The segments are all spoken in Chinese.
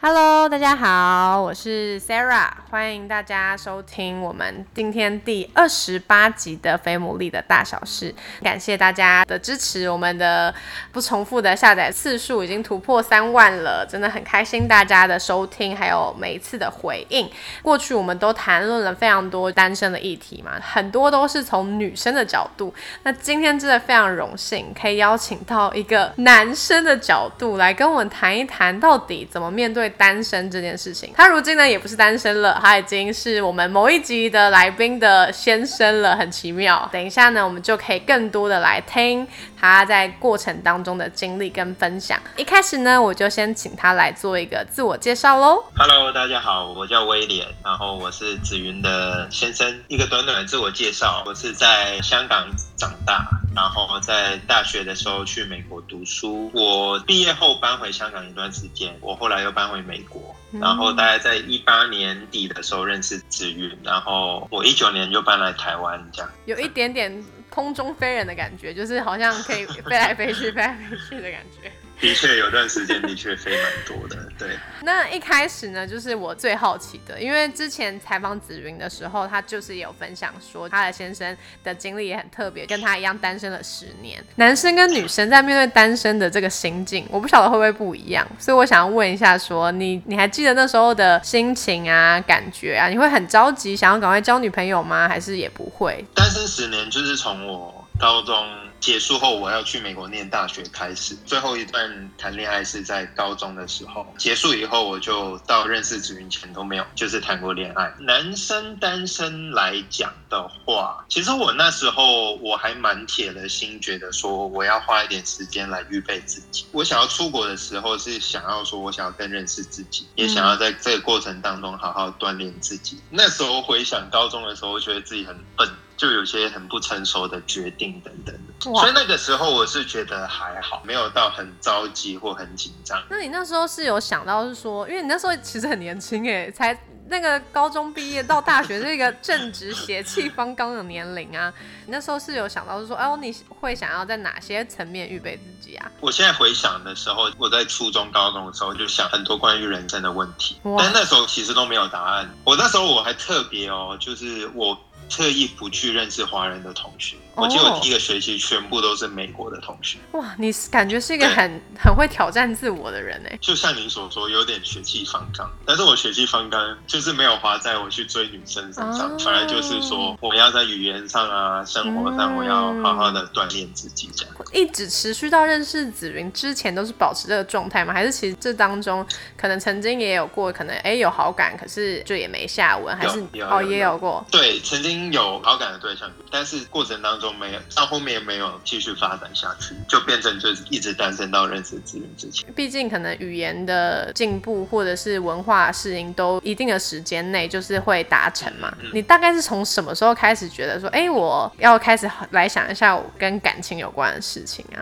Hello，大家好，我是 Sarah，欢迎大家收听我们今天第二十八集的《非牡蛎的大小事》。感谢大家的支持，我们的不重复的下载次数已经突破三万了，真的很开心大家的收听，还有每一次的回应。过去我们都谈论了非常多单身的议题嘛，很多都是从女生的角度。那今天真的非常荣幸，可以邀请到一个男生的角度来跟我们谈一谈，到底怎么面对。单身这件事情，他如今呢也不是单身了，他已经是我们某一集的来宾的先生了，很奇妙。等一下呢，我们就可以更多的来听他在过程当中的经历跟分享。一开始呢，我就先请他来做一个自我介绍喽。Hello，大家好，我叫威廉，然后我是紫云的先生。一个短短的自我介绍，我是在香港长大。然后在大学的时候去美国读书，我毕业后搬回香港一段时间，我后来又搬回美国，然后大概在一八年底的时候认识子玉，然后我一九年就搬来台湾，这样有一点点空中飞人的感觉，就是好像可以飞来飞去、飞来飞去的感觉。的确有段时间的确飞蛮多的，对。那一开始呢，就是我最好奇的，因为之前采访紫云的时候，他就是有分享说他的先生的经历也很特别，跟他一样单身了十年。男生跟女生在面对单身的这个心境，我不晓得会不会不一样，所以我想要问一下，说你你还记得那时候的心情啊、感觉啊？你会很着急，想要赶快交女朋友吗？还是也不会？单身十年就是从我高中。结束后，我要去美国念大学，开始最后一段谈恋爱是在高中的时候。结束以后，我就到认识子云前都没有，就是谈过恋爱。男生单身来讲的话，其实我那时候我还蛮铁了心，觉得说我要花一点时间来预备自己。我想要出国的时候，是想要说我想要更认识自己，也想要在这个过程当中好好锻炼自己。那时候回想高中的时候，我觉得自己很笨。就有些很不成熟的决定等等所以那个时候我是觉得还好，没有到很着急或很紧张。那你那时候是有想到是说，因为你那时候其实很年轻哎，才。那个高中毕业到大学这个正值血气方刚的年龄啊，你 那时候是有想到是说，哦，你会想要在哪些层面预备自己啊？我现在回想的时候，我在初中、高中的时候就想很多关于人生的问题，但那时候其实都没有答案。我那时候我还特别哦，就是我特意不去认识华人的同学。我记得我第一个学期全部都是美国的同学。哇，你感觉是一个很很会挑战自我的人哎。就像你所说，有点血气方刚，但是我血气方刚就是没有花在我去追女生身上，反而就是说我要在语言上啊、生活上，我要好好的锻炼自己这样。一直持续到认识子云之前都是保持这个状态吗？还是其实这当中可能曾经也有过可能哎有好感，可是就也没下文，还是哦也有过？对，曾经有好感的对象，但是过程当中。没有到后面也没有继续发展下去，就变成就是一直单身到认识资源之前。毕竟可能语言的进步或者是文化适应都一定的时间内就是会达成嘛。你大概是从什么时候开始觉得说，哎，我要开始来想一下我跟感情有关的事情啊？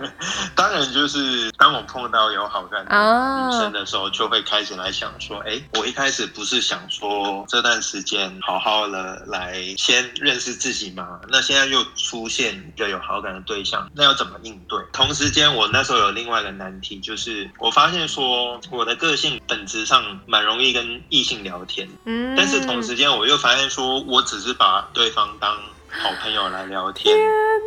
当然就是当我碰到有好感的女生的时候，就会开始来想说，哎，我一开始不是想说这段时间好好的来先认识自己吗？那现在。又出现一个有好感的对象，那要怎么应对？同时间，我那时候有另外一个难题，就是我发现说我的个性本质上蛮容易跟异性聊天，嗯，但是同时间我又发现说我只是把对方当好朋友来聊天，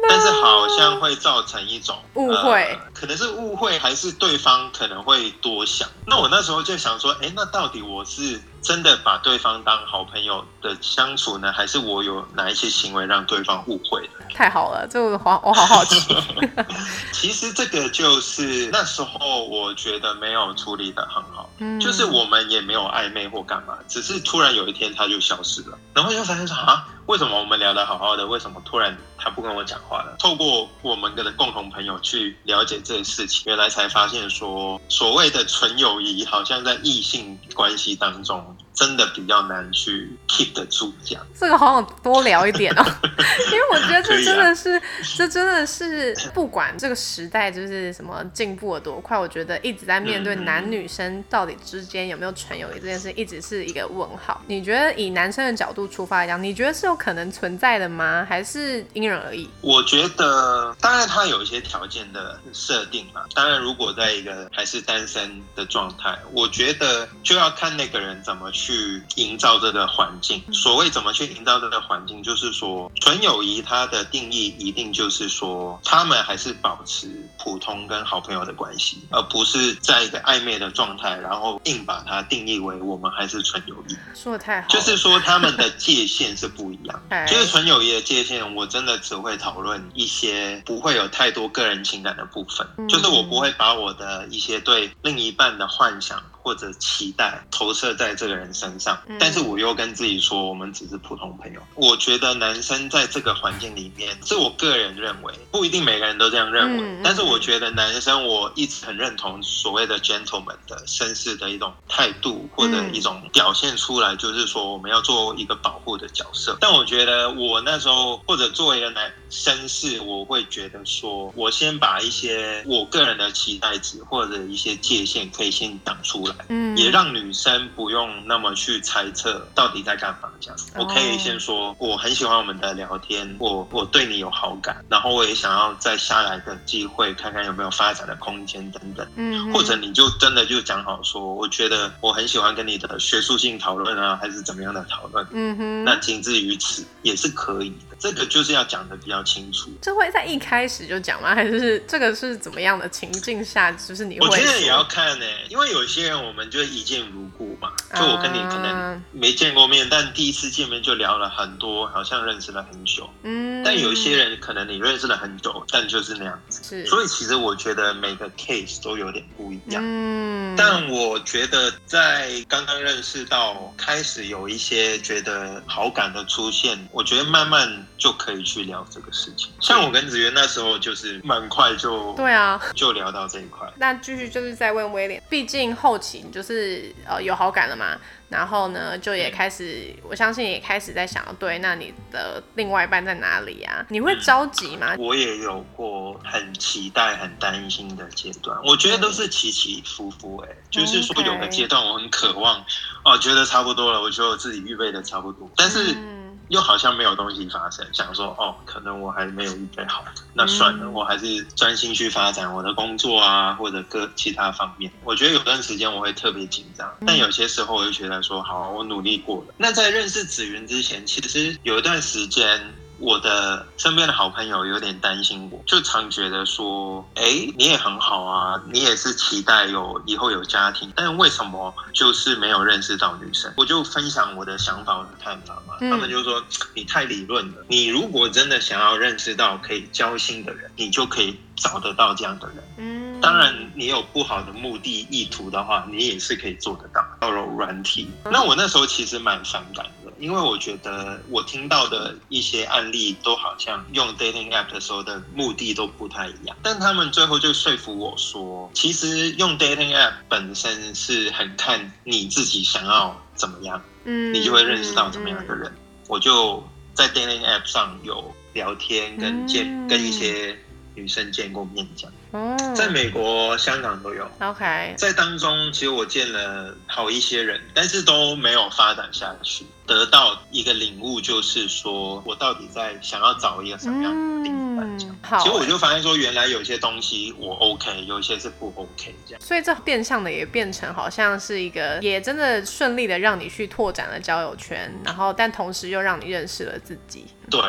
但是好像会造成一种误会，可能是误会，还是对方可能会多想。那我那时候就想说，哎，那到底我是？真的把对方当好朋友的相处呢，还是我有哪一些行为让对方误会的？太好了，这个好，我好好奇。其实这个就是那时候我觉得没有处理的很好，嗯，就是我们也没有暧昧或干嘛，只是突然有一天他就消失了，然后就发现说啊，为什么我们聊得好好的，为什么突然他不跟我讲话了？透过我们的共同朋友去了解这个事情，原来才发现说，所谓的纯友谊好像在异性关系当中。真的比较难去 keep 得住这样。这个好想多聊一点哦，因为我觉得这真的是，这真的是不管这个时代就是什么进步了多快，我觉得一直在面对嗯男女生到底之间有没有纯友谊这件事，一直是一个问号。你觉得以男生的角度出发来讲，你觉得是有可能存在的吗？还是因人而异？我觉得，当然他有一些条件的设定嘛。当然，如果在一个还是单身的状态，我觉得就要看那个人怎么去营造这个环境。所谓怎么去营造这个环境，就是说纯友谊它的定义一定就是说，他们还是保持普通跟好朋友的关系，而不是在一个暧昧的状态，然后硬把它定义为我们还是纯友谊。说的太好，就是说他们的界限是不一样。哎就是纯友谊的界限，我真的只会讨论一些不会有太多个人情感的部分，嗯就是我不会把我的一些对另一半的幻想或者期待投射在这个人身上，嗯但是我又跟自己说，我们只是普通朋友。我觉得男生在这个环境里面，是我个人认为，不一定每个人都这样认为，但是我觉得男生我一直很认同所谓的 gentleman 的绅士的一种态度或者一种表现出来，就是说我们要做一个保护的角色。但我觉得我那时候或者作为一个男绅士，我会觉得说，我先把一些我个人的期待值或者一些界限可以先讲出来。嗯，也让女生不用那么去猜测到底在干嘛。这样，我可以先说我很喜欢我们的聊天，我我对你有好感，然后我也想要在下来的机会看看有没有发展的空间等等。嗯，或者你就真的就讲好说，我觉得我很喜欢跟你的学术性讨论啊，还是怎么样的讨论，嗯哼，那仅止于此也是可以的。这个就是要讲的比较清楚。这会在一开始就讲吗？还是这个是怎么样的情境下，就是你会我觉得也要看呢、因为有些人我们就一见如故嘛，就我跟你可能啊没见过面，但第一次见面就聊了很多，好像认识了很久。嗯，但有一些人可能你认识了很久，但就是那样子。是，所以其实我觉得每个 case 都有点不一样。嗯，但我觉得在刚刚认识到开始有一些觉得好感的出现，我觉得慢慢就可以去聊这个事情。像我跟子源那时候就是蛮快就对啊，就聊到这一块。那继续就是在问威廉，毕竟后期就是呃有好感了嘛，然后呢就也开始，我相信也开始在想，对，那你的另外一半在哪里啊？你会着急吗？我也有过很期待、很担心的阶段，我觉得都是起起伏伏、欸。哎，就是说有个阶段我很渴望，哦，觉得差不多了，我觉得我自己预备的差不多，但是嗯又好像没有东西发生，想说哦，可能我还没有预备好，那算了，嗯我还是专心去发展我的工作啊，或者各其他方面。我觉得有段时间我会特别紧张，但有些时候我就觉得说，好，我努力过了。那在认识子云之前，其实有一段时间。我的身边的好朋友有点担心我，就常觉得说，哎，你也很好啊，你也是期待有以后有家庭，但为什么就是没有认识到女生？我就分享我的想法、我的看法嘛。嗯他们就说你太理论了，你如果真的想要认识到可以交心的人，你就可以找得到这样的人。嗯，当然，你有不好的目的意图的话，你也是可以做得到。到了软体，那我那时候其实蛮反感的，因为我觉得我听到的一些案例都好像用 dating app 的时候的目的都不太一样。但他们最后就说服我说，其实用 dating app 本身是很看你自己想要怎么样，嗯，你就会认识到怎么样的嗯人。我就在 dating app 上有聊天跟见、嗯跟一些女生见过面这样。哦，在美国、香港都有。OK，在当中，其实我见了好一些人，但是都没有发展下去。得到一个领悟，就是说我到底在想要找一个什么样的另一半好，其实我就发现说，原来有些东西我 OK，有一些是不 OK 这样。所以这变相的也变成好像是一个，也真的顺利的让你去拓展了交友圈，然后但同时又让你认识了自己。对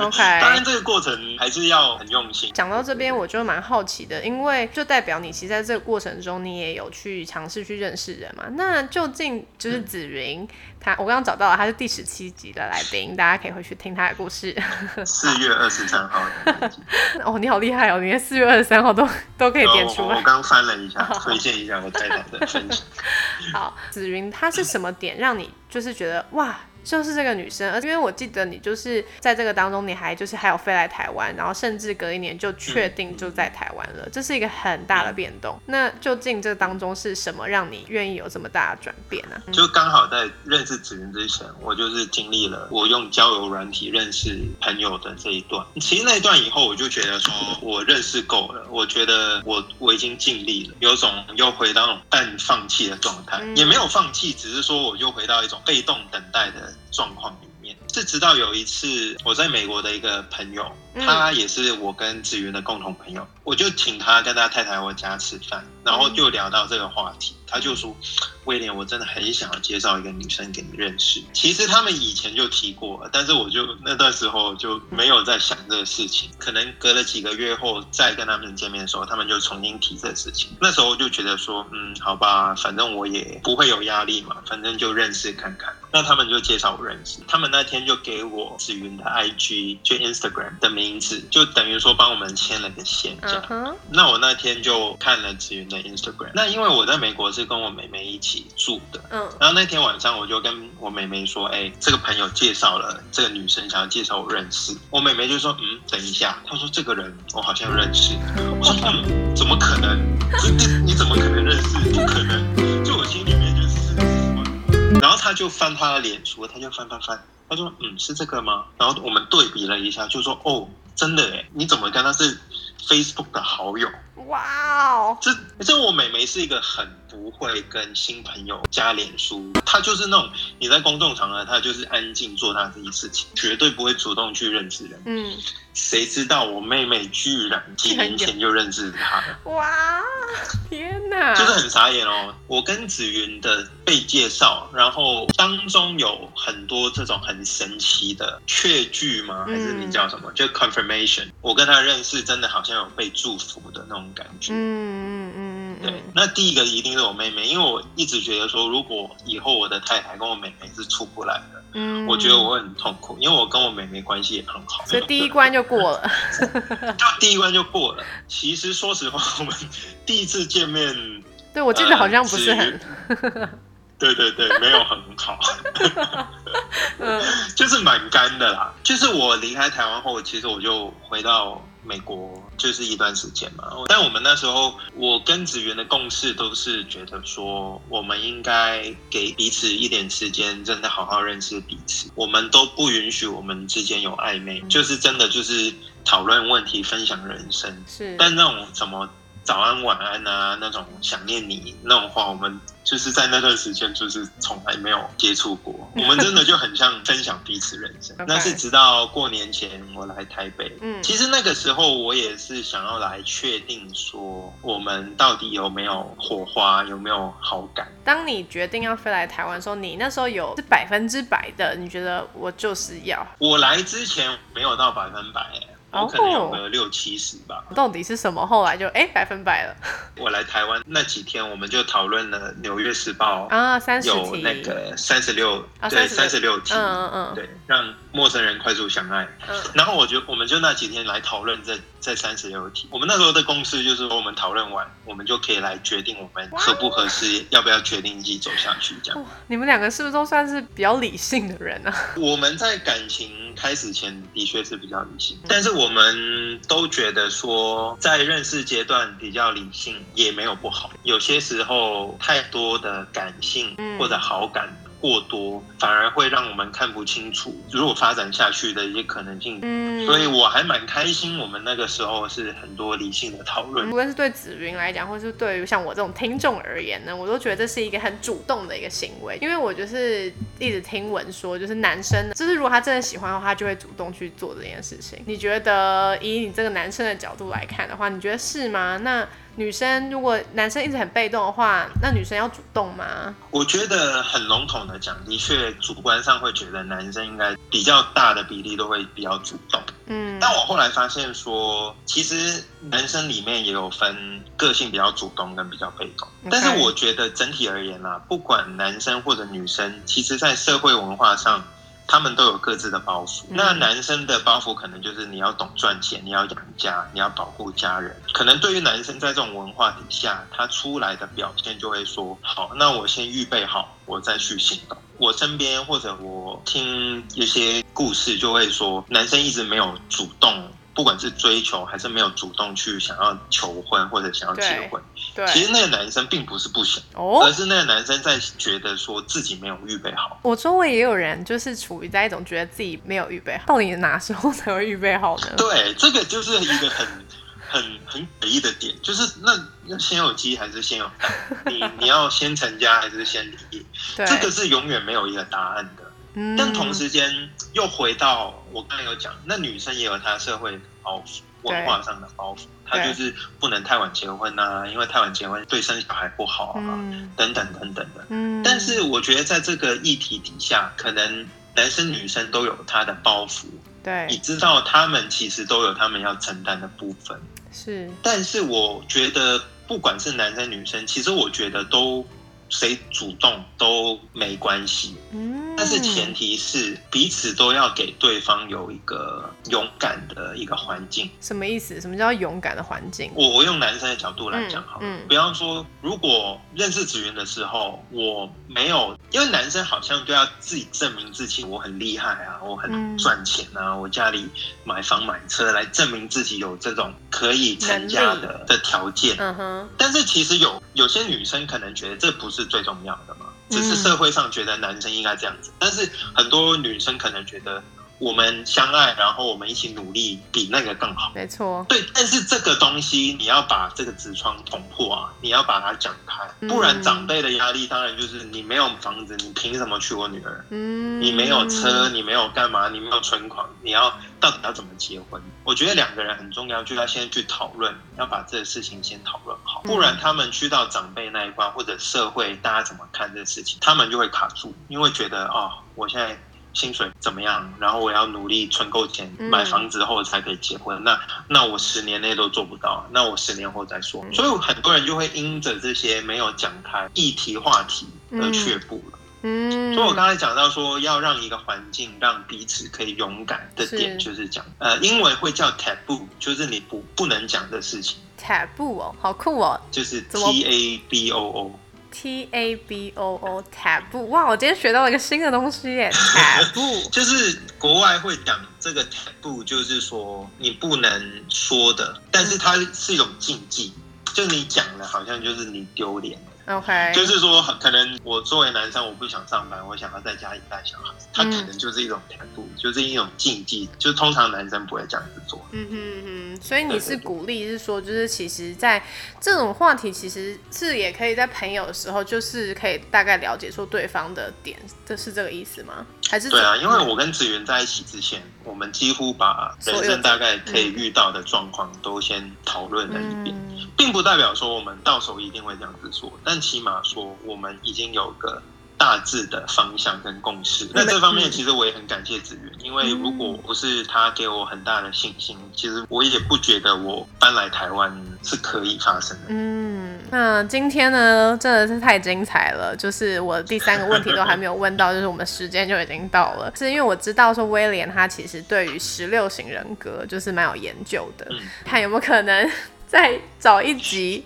OK，当然这个过程还是要很用心。讲到这边，我就蛮好奇的，因为就代表你其实在这个过程中，你也有去尝试去认识人嘛。那究竟就是子云，他我刚刚找到了，他是第十七集的来宾，大家可以回去听他的故事。四月二十三号 哦，你好厉害哦，你连四月二十三号都都可以点出来。我我刚翻了一下，推荐一下我太太的分享。好，紫云，他是什么点让你就是觉得哇？就是这个女生，而因为我记得你就是在这个当中，你还就是还有飞来台湾，然后甚至隔一年就确定就在台湾了，这是一个很大的变动。那究竟这当中是什么让你愿意有这么大的转变呢？就刚好在认识子云之前，我就是经历了我用交友软体认识朋友的这一段。其实那一段以后，我就觉得说我认识够了，我觉得我我已经尽力了，有种又回到那种半放弃的状态，也没有放弃，只是说我又回到一种被动等待的状况里面。是直到有一次我在美国的一个朋友，他也是我跟子云的共同朋友，我就请他跟他太太我家吃饭，然后就聊到这个话题，他就说。威廉，我真的很想要介绍一个女生给你认识。其实他们以前就提过，但是我就那段时候就没有在想这个事情。可能隔了几个月后再跟他们见面的时候，他们就重新提这个事情。那时候就觉得说，嗯，好吧，反正我也不会有压力嘛，反正就认识看看。那他们就介绍我认识。他们那天就给我紫云的 IG，就 Instagram 的名字，就等于说帮我们牵了个线这样。那我那天就看了紫云的 Instagram。那因为我在美国是跟我妹妹一起。住的，嗯，然后那天晚上我就跟我妹妹说，哎，这个朋友介绍了这个女生，想要介绍我认识。我妹妹就说，嗯，等一下，她说这个人我好像认识。我说，嗯，怎么可能？你你怎么可能认识？不可能！就我心里面就是，然后她就翻她的脸书，她就翻翻翻，他说，嗯，是这个吗？然后我们对比了一下，就说，哦，真的哎，你怎么跟他是 Facebook 的好友？哇哦，这这我妹妹是一个很。不会跟新朋友加脸书，她就是那种你在公众场合，她就是安静做她自己事情，绝对不会主动去认识人。嗯，谁知道我妹妹居然几年前就认识他了？哇，天哪，就是很傻眼哦。我跟子云的被介绍，然后当中有很多这种很神奇的确句吗？还是你叫什么？就我跟他认识，真的好像有被祝福的那种感觉。嗯嗯嗯。对，那第一个一定是我妹妹，因为我一直觉得说，如果以后我的太太跟我妹妹是出不来的，嗯，我觉得我会很痛苦，因为我跟我妹妹关系也很好，所以第一关就过了，就第一关就过了。其实说实话，我们第一次见面，对我记得好像不是很，对对对，没有很好，嗯，就是蛮干的啦。就是我离开台湾后，其实我就回到。美国就是一段时间嘛，但我们那时候，我跟子源的共识都是觉得说，我们应该给彼此一点时间，真的好好认识彼此。我们都不允许我们之间有暧昧，就是真的就是讨论问题、分享人生。是，但那种什么早安、晚安啊，那种想念你那种话，我们。就是在那段时间，就是从来没有接触过。我们真的就很像分享彼此人生。那是直到过年前我来台北，嗯，其实那个时候我也是想要来确定说，我们到底有没有火花，有没有好感。当你决定要飞来台湾的时候，你那时候有是百分之百的，你觉得我就是要？我来之前没有到百分百。我可能有个六七十吧。到底是什么？后来就哎百分百了。我来台湾那几天，我们就讨论了《纽约时报》啊，三十有那个三十六，对，三十六题，嗯嗯嗯，对，让陌生人快速相爱。嗯，然后我就我们就那几天来讨论这这三十六题。我们那时候的公司就是说，我们讨论完，我们就可以来决定我们合不合适，要不要决定一起走下去这样。你们两个是不是都算是比较理性的人呢？我们在感情。开始前的确是比较理性，但是我们都觉得说，在认识阶段比较理性也没有不好。有些时候太多的感性或者好感。过多反而会让我们看不清楚，如果发展下去的一些可能性。嗯，所以我还蛮开心，我们那个时候是很多理性的讨论。无论是对紫云来讲，或是对于像我这种听众而言呢，我都觉得这是一个很主动的一个行为。因为我就是一直听闻说，就是男生，就是如果他真的喜欢的话，他就会主动去做这件事情。你觉得以你这个男生的角度来看的话，你觉得是吗？那？女生如果男生一直很被动的话，那女生要主动吗？我觉得很笼统的讲，的确主观上会觉得男生应该比较大的比例都会比较主动。嗯，但我后来发现说，其实男生里面也有分个性比较主动跟比较被动。但是我觉得整体而言啊，不管男生或者女生，其实在社会文化上。他们都有各自的包袱。那男生的包袱可能就是你要懂赚钱，你要养家，你要保护家人。可能对于男生在这种文化底下，他出来的表现就会说：好，那我先预备好，我再去行动。我身边或者我听一些故事，就会说男生一直没有主动，不管是追求还是没有主动去想要求婚或者想要结婚。对，其实那个男生并不是不想，而是那个男生在觉得说自己没有预备好。我周围也有人就是处于在一种觉得自己没有预备好，到底哪时候才会预备好呢？对，这个就是一个很。很很诡异的点，就是那要先有鸡还是先有蛋？你 你要先成家还是先离业？这个是永远没有一个答案的。但同时间又回到我刚才有讲，那女生也有她社会包袱、文化上的包袱，他就是不能太晚结婚啊，因为太晚结婚对生小孩不好啊，等等等等的。嗯。但是我觉得在这个议题底下，可能男生女生都有他的包袱。对。你知道，他们其实都有他们要承担的部分。是，但是我觉得，不管是男生女生，其实我觉得都。谁主动都没关系，嗯，但是前提是彼此都要给对方有一个勇敢的一个环境。什么意思？什么叫勇敢的环境？我我用男生的角度来讲好了，比方说，如果认识子云的时候，我没有，因为男生好像都要自己证明自己，我很厉害啊，我很赚钱啊，我家里买房买车来证明自己有这种可以成家的的条件。嗯哼，但是其实有有些女生可能觉得这不。是最重要的嘛？只是社会上觉得男生应该这样子，但是很多女生可能觉得。我们相爱，然后我们一起努力，比那个更好。没错，对。但是这个东西，你要把这个纸窗捅破啊！你要把它讲开，不然长辈的压力当然就是你没有房子，你凭什么娶我女儿？嗯，你没有车，你没有干嘛？你没有存款，你要到底要怎么结婚？我觉得两个人很重要，就要先去讨论，要把这个事情先讨论好，不然他们去到长辈那一关，或者社会大家怎么看这个事情，他们就会卡住，因为觉得哦，我现在。薪水怎么样？然后我要努力存够钱买房子后才可以结婚。那那我十年内都做不到，那我十年后再说。所以很多人就会因着这些没有讲开议题话题而却步了。嗯，所以我刚才讲到说要让一个环境让彼此可以勇敢的点，就是讲呃，英文会叫 taboo，就是你不不能讲的事情。taboo 哦，好酷哦，就是 T A B O O。T A B O O taboo，哇！我今天学到了一个新的东西耶，taboo 就是国外会讲这个 taboo，就是说你不能说的，但是它是一种禁忌，就你讲了好像就是你丢脸。OK，就是说，可能我作为男生，我不想上班，我想要在家里带小孩，他可能就是一种态度，就是一种禁忌，就通常男生不会这样子做。嗯哼哼，所以你是鼓励，是说，就是其实，在这种话题，其实是也可以在朋友的时候，就是可以大概了解说对方的点，这是这个意思吗？还是对啊，因为我跟子源在一起之前，我们几乎把人生大概可以遇到的状况都先讨论了一遍，并不代表说我们到时候一定会这样子做，但起码说我们已经有个。大致的方向跟共识，那这方面其实我也很感谢子源，因为如果不是他给我很大的信心，其实我也不觉得我搬来台湾是可以发生的。嗯，那今天呢真的是太精彩了，就是我第三个问题都还没有问到，就是我们时间就已经到了，是因为我知道说威廉他其实对于十六型人格就是蛮有研究的，看有没有可能。再找一集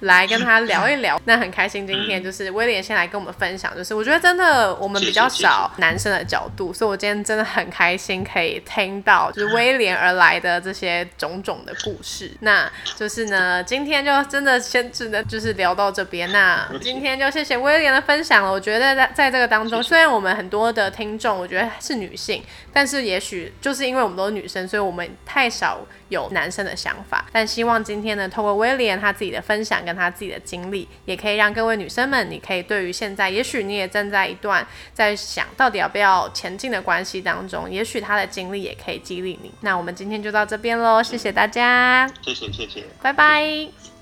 来跟他聊一聊，那很开心。今天就是威廉先来跟我们分享，就是我觉得真的我们比较少男生的角度，所以我今天真的很开心可以听到就是威廉而来的这些种种的故事。那就是呢，今天就真的先只能就是聊到这边。那今天就谢谢威廉的分享了。我觉得在在这个当中，虽然我们很多的听众我觉得是女性，但是也许就是因为我们都是女生，所以我们太少有男生的想法。但希望今天呢，透过威廉他自己的分享跟他自己的经历，也可以让各位女生们，你可以对于现在，也许你也正在一段在想到底要不要前进的关系当中，也许他的经历也可以激励你。那我们今天就到这边喽，谢谢大家，谢谢谢谢，拜拜。